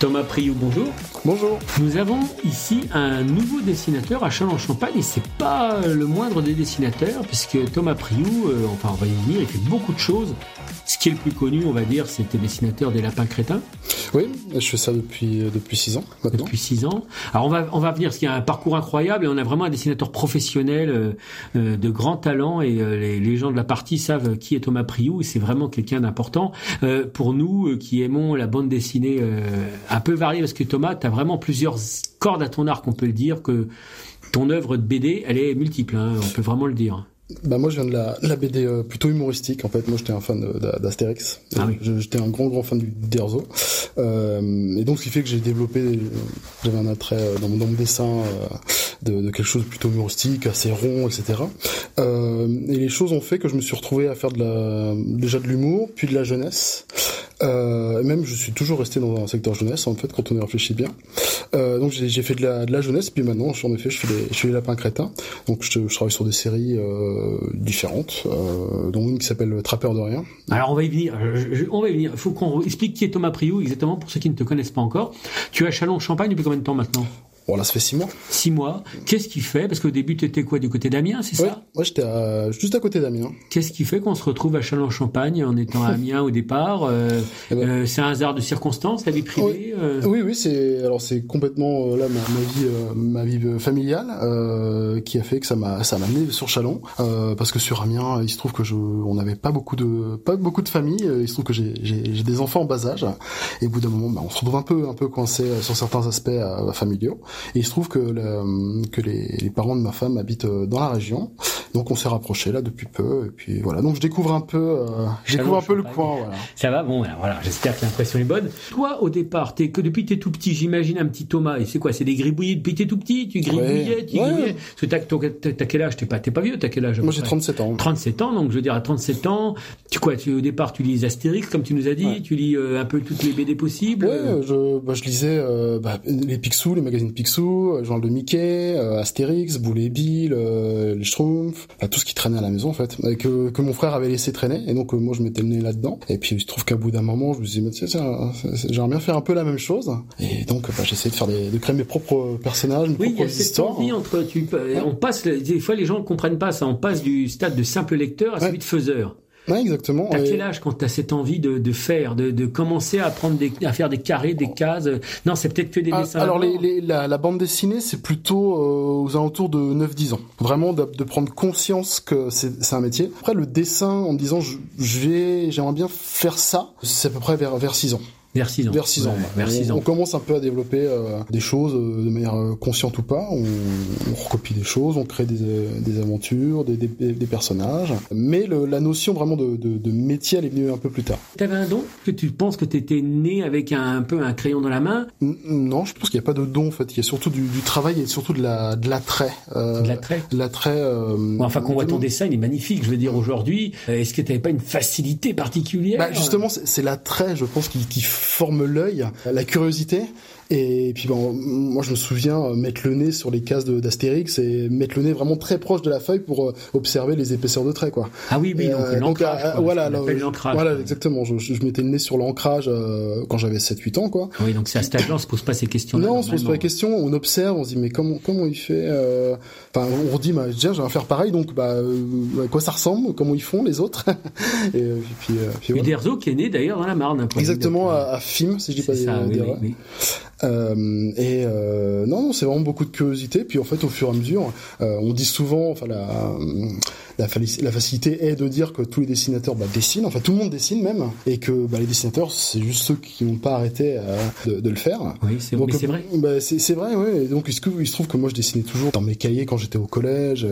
Thomas Priou, bonjour. Bonjour. Nous avons ici un nouveau dessinateur à Châlons-Champagne et c'est pas le moindre des dessinateurs puisque Thomas Priou, euh, enfin on va y venir, il fait beaucoup de choses. Ce qui est le plus connu, on va dire, c'était dessinateur des lapins crétins. Oui, je fais ça depuis euh, depuis six ans maintenant. Depuis six ans. Alors on va on va venir parce qu'il y a un parcours incroyable et on a vraiment un dessinateur professionnel euh, euh, de grand talent et euh, les, les, gens de la partie savent qui est Thomas Priou et c'est vraiment quelqu'un d'important euh, pour nous qui aimons la bande dessinée un peu variée parce que Thomas, tu as vraiment plusieurs cordes à ton arc, on peut le dire que ton œuvre de BD, elle est multiple, hein, on peut vraiment le dire. Bah moi je viens de la, la BD euh, plutôt humoristique en fait. Moi j'étais un fan d'Astérix. Ah oui. J'étais un grand grand fan du d'Erzo. Euh, et donc ce qui fait que j'ai développé, j'avais un attrait dans, dans mon dessin euh, de, de, quelque chose de plutôt humoristique, assez rond, etc. Euh, et les choses ont fait que je me suis retrouvé à faire de la, déjà de l'humour, puis de la jeunesse. Euh, même je suis toujours resté dans un secteur jeunesse en fait quand on y réfléchit bien. Euh, donc j'ai fait de la, de la jeunesse puis maintenant en effet je fais les, je fais les lapins crétins. Donc je, je travaille sur des séries euh, différentes, euh, dont une qui s'appelle Trappeur de rien. Alors on va y venir. On va y venir. Faut qu'on explique qui est Thomas Priou exactement pour ceux qui ne te connaissent pas encore. Tu es à Chalon-Champagne depuis combien de temps maintenant? Bon, là, ça fait six mois. Six mois. Qu'est-ce qui fait Parce qu'au début, tu étais quoi Du côté d'Amiens, c'est ouais, ça Ouais, j'étais juste à côté d'Amiens. Qu'est-ce qui fait qu'on se retrouve à Châlons-Champagne en étant à Amiens au départ euh, eh ben, euh, C'est un hasard de circonstances, ta vie privée Oui, euh... oui, oui c'est alors c'est complètement là ma, ma vie, ma vie familiale qui a fait que ça m'a ça m'a amené sur Chalon parce que sur Amiens, il se trouve que je on n'avait pas beaucoup de pas beaucoup de familles. Il se trouve que j'ai j'ai des enfants en bas âge et au bout d'un moment, bah, on se retrouve un peu un peu coincé sur certains aspects familiaux. Et il se trouve que le, que les, les, parents de ma femme habitent euh, dans la région. Donc on s'est rapproché là depuis peu. Et puis voilà. Donc je découvre un peu, euh, je découvre un peu le coin. Voilà. Ça va, bon, voilà. J'espère que l'impression est bonne. Toi, au départ, t'es que depuis t'es tout petit, j'imagine un petit Thomas. Et c'est quoi? C'est des gribouillis depuis t'es tout petit? Tu gribouillais, ouais. tu gribouillais? Parce que t'as quel âge? T'es pas, t'es pas vieux. T'as quel âge? Moi j'ai 37 ans. 37 ans. Donc je veux dire à 37 ans, tu quoi Tu au départ tu lis Astérix comme tu nous as dit. Ouais. Tu lis euh, un peu toutes les BD possibles. Ouais, je, bah, je lisais euh, bah, les Picsou, les magazines Picsou, genre de Mickey, euh, Astérix, Boulet et Bill, euh, les Schtroumpfs, tout ce qui traînait à la maison en fait, que, que mon frère avait laissé traîner, et donc euh, moi je mettais le nez là-dedans. Et puis il se trouve qu'à bout d'un moment, je me suis dit, j'aimerais bien faire un peu la même chose. Et donc bah, j'ai essayé de faire des, de créer mes propres personnages, mes oui, propres il y a histoires. Cette envie entre, tu, on passe, des fois les gens ne comprennent pas ça, on passe du stade de simple lecteur à celui de faiseur. Ouais, exactement. T'as quel âge quand t'as cette envie de, de faire, de, de commencer à prendre des, à faire des carrés, des cases? Non, c'est peut-être que des ah, dessins. Alors les, les, la, la, bande dessinée, c'est plutôt euh, aux alentours de 9-10 ans. Vraiment de, de, prendre conscience que c'est un métier. Après le dessin, en me disant je, j'aimerais bien faire ça, c'est à peu près vers vers 6 ans. Vers 6 ans. Vers 6 ans. Ouais, vers 6 on, ans. on commence un peu à développer euh, des choses euh, de manière euh, consciente ou pas. On, on, recopie des choses, on crée des, des aventures, des, des, des, personnages. Mais le, la notion vraiment de, de, de, métier, elle est venue un peu plus tard. T'avais un don Que tu penses que t'étais né avec un, un, peu un crayon dans la main? Non, je pense qu'il n'y a pas de don en fait. Il y a surtout du, du travail et surtout de la de l'attrait. De l'attrait? De l'attrait. Bon, enfin, qu'on voit ton dessin, il est magnifique. Je veux dire aujourd'hui, est-ce que t'avais pas une facilité particulière? Bah, Justement, c'est l'attrait, je pense, qui, qui forme l'œil la curiosité. Et puis bon, moi je me souviens mettre le nez sur les cases d'Astérix et mettre le nez vraiment très proche de la feuille pour euh, observer les épaisseurs de traits quoi. Ah oui oui donc euh, l'ancrage. Euh, voilà, l'ancrage. Voilà exactement. Je, je, mettais le nez sur l'ancrage euh, quand j'avais 7-8 ans quoi. Oui donc c'est à cet âge-là on se pose pas ces questions. non on se pose pas les questions, on observe, on se dit mais comment comment il fait. Enfin on redit bah tiens je vais faire pareil donc bah à quoi ça ressemble, comment ils font les autres? et, puis puis, voilà. Uderzo qui est né d'ailleurs dans la Marne. Exactement à, à Fim si je dis pas ça, des, oui, oui, oui. Euh, et euh, non, non c'est vraiment beaucoup de curiosité. Puis en fait, au fur et à mesure, euh, on dit souvent, enfin la, la, la, facilité est de dire que tous les dessinateurs bah, dessinent. Enfin, tout le monde dessine même, et que bah, les dessinateurs, c'est juste ceux qui n'ont pas arrêté de, de, le faire. Oui, c'est vrai. Bah, c'est vrai, oui. Et donc il se, il se, trouve que moi, je dessinais toujours dans mes cahiers quand j'étais au collège.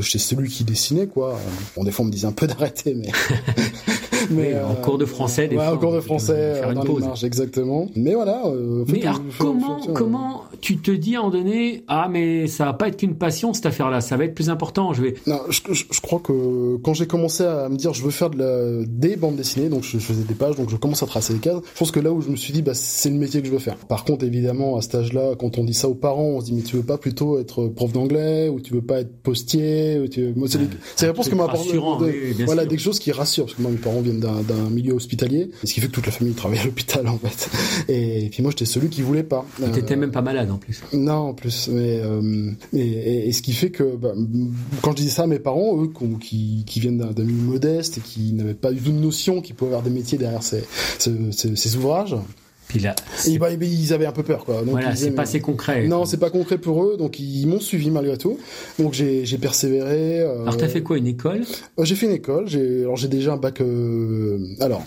J'étais celui qui dessinait, quoi. Bon, des fois, on me disait un peu d'arrêter, mais mais en cours de français, des ouais, fois, en cours de français, dans les marges, exactement. Mais voilà. mais alors, comment, comment tu te dis à un moment donné, ah mais ça va pas être qu'une passion cette affaire-là, ça va être plus important. Je vais. Non, je, je, crois que quand j'ai commencé à me dire, je veux faire de la, des bandes dessinées, donc je, faisais des pages, donc je commence à tracer les cases. Je pense que là où je me suis dit, bah c'est le métier que je veux faire. Par contre, évidemment, à cet âge-là, quand on dit ça aux parents, on se dit mais tu veux pas plutôt être prof d'anglais ou tu veux pas être postier ou tu... Moi, c'est ouais, les réponses que m'a apporté. voilà, des choses qui rassurent parce que moi mes parents viennent d'un milieu hospitalier, ce qui fait que toute la famille travaille à l'hôpital en fait. Et, puis moi j'étais celui qui voulait pas. Tu T'étais même pas malade en plus. Non, en plus, mais euh, et, et, ce qui fait que bah, quand je disais ça à mes parents, eux qui, qui viennent d'un milieu modeste et qui n'avaient pas du tout de notion qu'ils pouvaient avoir des métiers derrière ces, ces, ces ouvrages. Puis là, bah, ils avaient un peu peur, quoi. Donc, voilà, c'est pas assez concret. Non, c'est pas concret pour eux, donc ils m'ont suivi malgré tout. Donc j'ai, persévéré. Euh... Alors t'as fait quoi, une école? Euh, J'ai fait une école. Alors j'ai déjà un bac. Euh... Alors,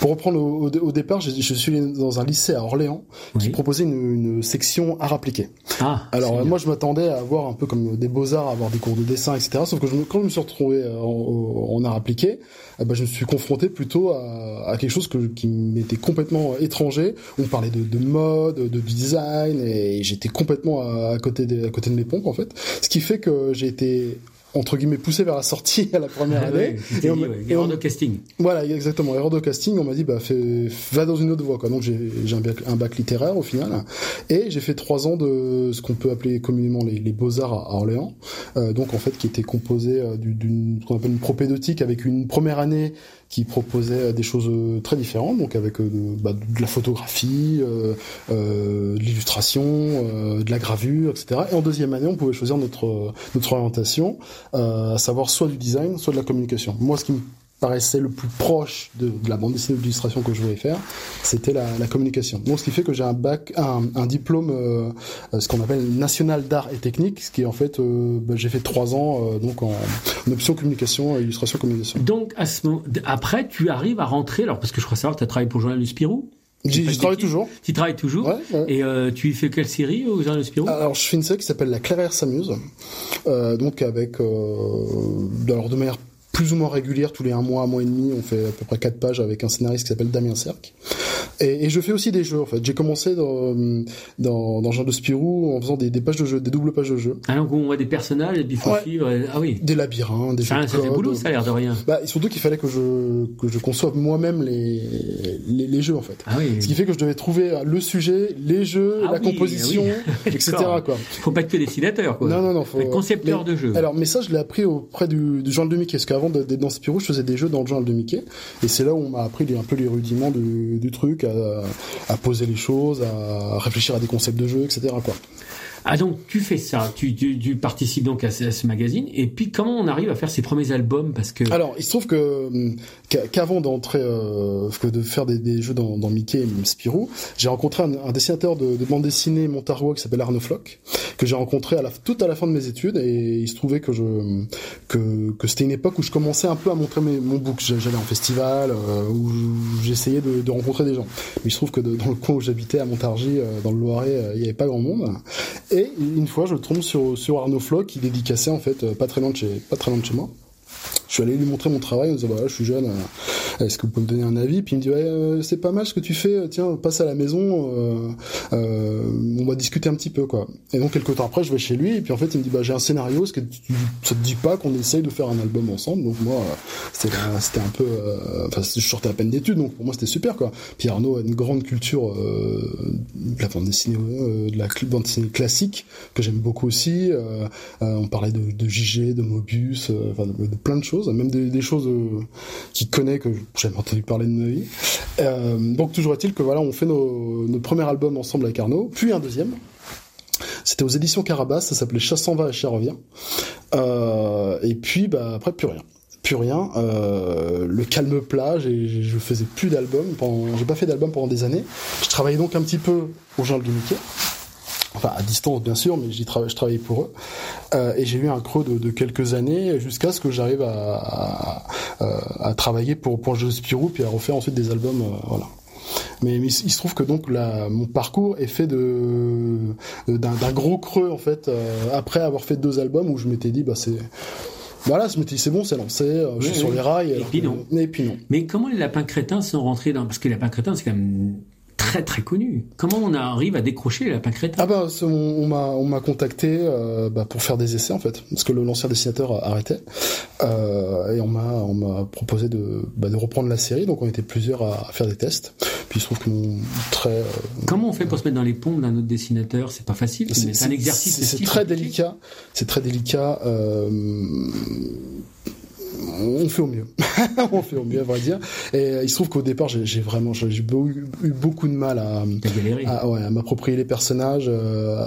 pour reprendre au, au, départ, je suis dans un lycée à Orléans qui proposait une, une, section art appliqué. Ah. Alors moi, je m'attendais à avoir un peu comme des beaux arts, avoir des cours de dessin, etc. Sauf que je, quand je me suis retrouvé en, en art appliqué, eh ben, je me suis confronté plutôt à, à quelque chose que, qui m'était complètement étranger on parlait de, de mode, de design, et j'étais complètement à, côté de, à côté de mes pompes en fait. Ce qui fait que j'ai été entre guillemets poussé vers la sortie à la première ah année. et, on, erreur de casting. Voilà exactement. Erreur de casting on m'a dit bah fais, va dans une autre voie quoi. Donc j'ai un bac, un bac littéraire au final. Et j'ai fait trois ans de ce qu'on peut appeler communément les, les beaux arts à Orléans. Euh, donc en fait qui était composé euh, d'une qu'on appelle une propédeutique avec une première année qui proposait des choses euh, très différentes, donc avec euh, bah, de la photographie, euh, euh, de l'illustration, euh, de la gravure, etc. Et en deuxième année, on pouvait choisir notre notre orientation, à savoir soit du design, soit de la communication. Moi, ce qui me paraissait le plus proche de, de la bande dessinée d'illustration que je voulais faire, c'était la, la, communication. Donc ce qui fait que j'ai un bac, un, un diplôme, euh, ce qu'on appelle national d'art et technique, ce qui est en fait, euh, bah, j'ai fait trois ans euh, donc en, en, option communication, illustration, communication. Donc à ce moment, après tu arrives à rentrer, alors parce que je crois savoir, tu as travaillé pour le journal du Spirou. J'y travaille toujours. Tu travailles toujours. Ouais, ouais. Et euh, tu fais quelle série au Journal du Spirou? Alors je fais une série qui s'appelle La Clairière s'amuse, euh, donc avec euh, alors de manière plus ou moins régulière, tous les un mois, un mois et demi, on fait à peu près quatre pages avec un scénariste qui s'appelle Damien Cerc. Et, et, je fais aussi des jeux en fait. J'ai commencé dans dans dans Jean de Spirou en faisant des, des pages de jeux, des doubles pages de jeux. Ah donc on voit des personnages et puis faut ouais. suivre. Ah oui. Des labyrinthes, des ça, jeux. Ça fait boulot, ça a l'air de rien. Bah surtout qu'il fallait que je que je conçoive moi-même les, les, les jeux en fait. Ah oui. Ce qui fait que je devais trouver le sujet, les jeux, ah la oui, composition, oui. etc. Quoi. Faut pas être que dessinateur quoi. Non non non. Faut... Faut être concepteur mais, de jeux. Alors mais ça je l'ai appris auprès du, du journal de Mickey parce qu'avant d'être dans Spirou je faisais des jeux dans le journal de Mickey et c'est là où on m'a appris les, un peu les rudiments du, du truc à, poser les choses, à réfléchir à des concepts de jeu, etc. Ah donc tu fais ça, tu, tu, tu participes donc à ce, à ce, magazine. Et puis comment on arrive à faire ses premiers albums? Parce que alors il se trouve que qu'avant d'entrer euh, de faire des, des jeux dans, dans, Mickey et Spirou, j'ai rencontré un, un, dessinateur de, de bande dessinée montarois qui s'appelle Arnaud Floch que j'ai rencontré à la tout à la fin de mes études. Et il se trouvait que je que, que c'était une époque où je commençais un peu à montrer mes, mon book, j'allais en festival euh, où j'essayais de, de, rencontrer des gens. Mais il se trouve que dans le coin où j'habitais à Montargis euh, dans le Loiret, euh, il y avait pas grand monde et une fois, je tombe sur, sur Arnaud Floch qui dédicaçait en fait pas très loin de chez, pas très loin de chez moi. Je suis allé lui montrer mon travail en disant voilà, je suis jeune, euh, est-ce que vous pouvez me donner un avis? Puis il me dit ouais, euh, c'est pas mal ce que tu fais, tiens, passe à la maison, euh, euh, on va discuter un petit peu quoi. Et donc quelques temps après, je vais chez lui et puis en fait il me dit bah j'ai un scénario, est-ce que tu, ça te dit pas qu'on essaye de faire un album ensemble? Donc moi c'était c'était un peu, enfin je sortais à peine d'études donc pour moi c'était super quoi. Puis Arnaud a une grande culture de la bande dessinée, de la bande dessinée classique que j'aime beaucoup aussi. on parlait de, de JG, de Mobius, enfin de, plein de choses, même des, choses euh, qu'il connaît que j'avais entendu parler de ma vie. Euh, donc toujours est-il que voilà, on fait nos, nos premiers albums ensemble avec Arnaud, puis un deuxième. C'était aux éditions Carabas, ça s'appelait Chasse s'en va, et Cher revient. Euh, et puis bah après plus rien plus rien. Euh, le calme plat, je faisais plus d'albums. J'ai pas fait d'album pendant des années. Je travaillais donc un petit peu au journal du Mickey enfin à distance bien sûr, mais j'y tra je travaillais pour eux. Euh, et j'ai eu un creux de, de quelques années jusqu'à ce que j'arrive à, à, à, travailler pour pour Spirou puis à refaire ensuite des albums, euh, voilà. Mais, mais, il se trouve que donc la, mon parcours est fait de d'un gros creux en fait euh, après avoir fait deux albums où je m'étais dit bah c'est Voilà, je me dis c'est bon, c'est lancé, je suis sur les rails. Et puis non. Et puis non. Mais comment les lapins crétins sont rentrés dans parce que les lapins crétins c'est quand même très très connu. Comment on arrive à décrocher les lapins crétins? Ah bah on, m'a on m'a contacté euh, bah, pour faire des essais en fait. Parce que l'ancien dessinateur arrêtait euh, et on m'a on m'a proposé de bah, de reprendre la série. Donc on était plusieurs à, faire des tests. Puis il se trouve que très euh, comment on fait pour se mettre dans les pompes d'un autre dessinateur? C'est pas facile c'est un exercice c'est très délicat. C'est très délicat euh, on fait au mieux. on fait au mieux, à vrai dire. Et euh, il se trouve qu'au départ, j'ai vraiment j'ai eu beaucoup de mal à, à, ouais, à m'approprier les personnages, euh,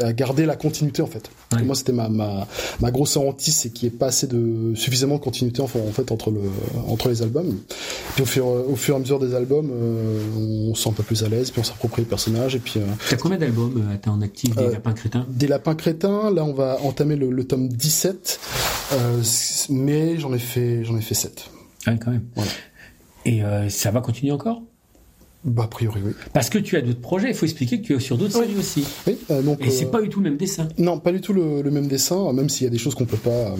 à, à, garder la continuité en fait. Moi, c'était ma, ma, ma grosse hantise, c'est qu'il n'y ait pas assez de suffisamment de continuité en fait entre le entre les albums. Puis au fur au fur et à mesure des albums, euh, on se sent un peu plus à l'aise, puis on s'approprie les personnages. Et puis. Euh, T'as combien d'albums euh, t'as en actif des lapins crétins? Des lapins crétins. Là, on va entamer le, le tome 17, mais j'en ai fait j'en ai fait 7. Ah, quand même. Et ça va continuer encore? Bah, a priori, oui. Parce que tu as d'autres projets, il faut expliquer que tu es sur d'autres séries aussi. Oui, euh, donc, Et c'est euh, pas du tout le même dessin. Non, pas du tout le, même dessin, même s'il y a des choses qu'on peut pas. Euh,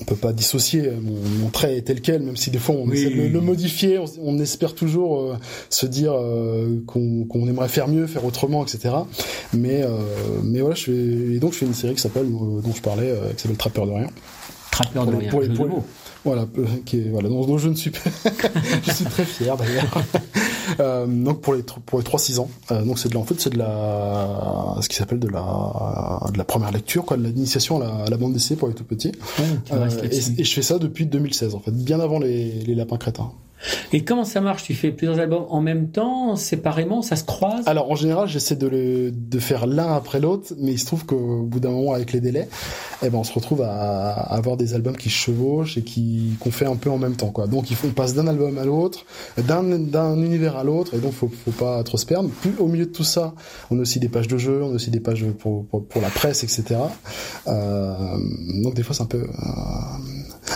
on peut pas dissocier mon, trait est tel quel, même si des fois on essaie de le, modifier, on, espère toujours se dire qu'on aimerait faire mieux, faire autrement, etc. Mais mais voilà, je fais, et donc je fais une série qui s'appelle dont je parlais, qui s'appelle Trappeur de rien. Trappeur de rien. Pour, voilà, qui est, voilà, dont, je ne suis pas, je suis très fier d'ailleurs. euh, donc pour les pour les trois six ans, euh, donc c'est de la, en fait c'est de la ce qui s'appelle de la de la première lecture quoi, de l'initiation à, à la, bande d'essai pour les tout petits. euh, et, et, je fais ça depuis 2016 en fait, bien avant les, les lapins crétins. Et comment ça marche? Tu fais plusieurs albums en même temps, séparément, ça se croise? Alors en général, j'essaie de, le, de faire l'un après l'autre, mais il se trouve qu'au bout d'un moment, avec les délais, eh ben on se retrouve à, avoir des albums qui se chevauchent et qui qu'on fait un peu en même temps, quoi. Donc il faut on passe d'un album à l'autre, d'un d'un univers à l'autre, et donc faut faut pas trop se perdre. Puis au milieu de tout ça, on a aussi des pages de jeux, on a aussi des pages pour pour, pour la presse, etc. Euh, donc des fois c'est un peu euh,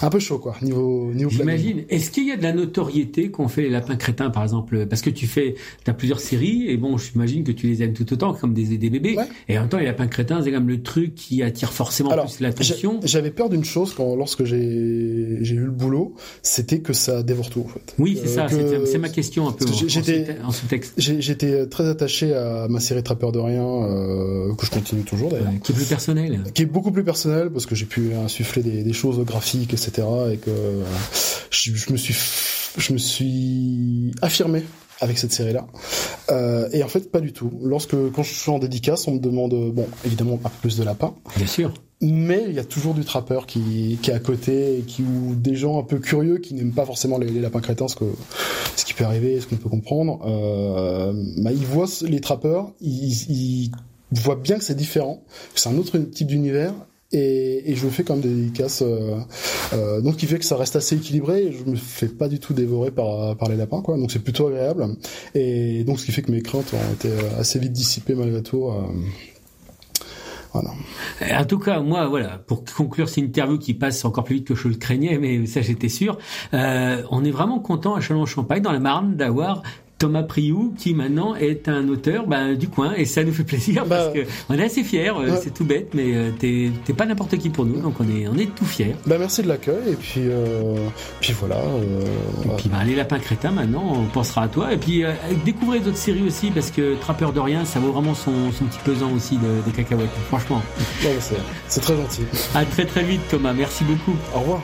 un peu chaud, quoi, niveau niveau. J'imagine. Est-ce qu'il y a de la notoriété qu'on fait les lapins crétins, par exemple, parce que tu fais, as plusieurs séries, et bon, j'imagine que tu les aimes tout autant comme des, des bébés. Et en même temps, les lapins crétins, c'est comme le truc qui attire forcément plus l'attention. J'avais peur d'une chose quand, lorsque j'ai eu le boulot, c'était que ça dévore tout, en fait. Oui, c'est ça, c'est ma question un peu j'étais, en sous-texte. J'étais très attaché à ma série Trappeur de rien, euh, que je continue toujours d'ailleurs. qui est plus personnel. Qui est beaucoup plus personnel, parce que j'ai pu insuffler des, des, choses graphiques, etc. Et que je, je me suis je me suis affirmé avec cette série-là. Euh, et en fait, pas du tout. Lorsque, quand je suis en dédicace, on me demande, bon, évidemment, pas plus de lapins. Bien sûr. Mais il y a toujours du trappeur qui, qui est à côté, et qui, ou des gens un peu curieux qui n'aiment pas forcément les, lapins crétins, ce que, ce qui peut arriver, ce qu'on peut comprendre. Euh, bah, ils voient les trappeurs, ils, ils voient bien que c'est différent, que c'est un autre type d'univers, et, et, je fais comme des dédicaces euh, euh, donc qui fait que ça reste assez équilibré. Je me fais pas du tout dévorer par, par les lapins quoi. Donc c'est plutôt agréable. Et donc ce qui fait que mes craintes ont été euh, assez vite dissipées malgré tout euh, voilà. En tout cas, moi, voilà, pour conclure cette interview qui passe encore plus vite que je le craignais, mais ça j'étais sûr, euh, on est vraiment content à Chalon-Champagne, dans la Marne, d'avoir Thomas Priou, qui maintenant est un auteur ben, du coin, et ça nous fait plaisir bah, parce que on est assez fiers. Euh, c'est tout bête, mais euh, t'es pas n'importe qui pour nous, donc on est on est tout fiers. Bah merci de l'accueil et puis euh, puis voilà. Euh, et puis bah, les lapins crétins maintenant, on pensera à toi et puis découvrez d'autres séries aussi parce que Trappeur de rien, ça vaut vraiment son, son petit pesant aussi de, de cacahuètes. Franchement. c'est très gentil. À très très vite Thomas, merci beaucoup. Au revoir.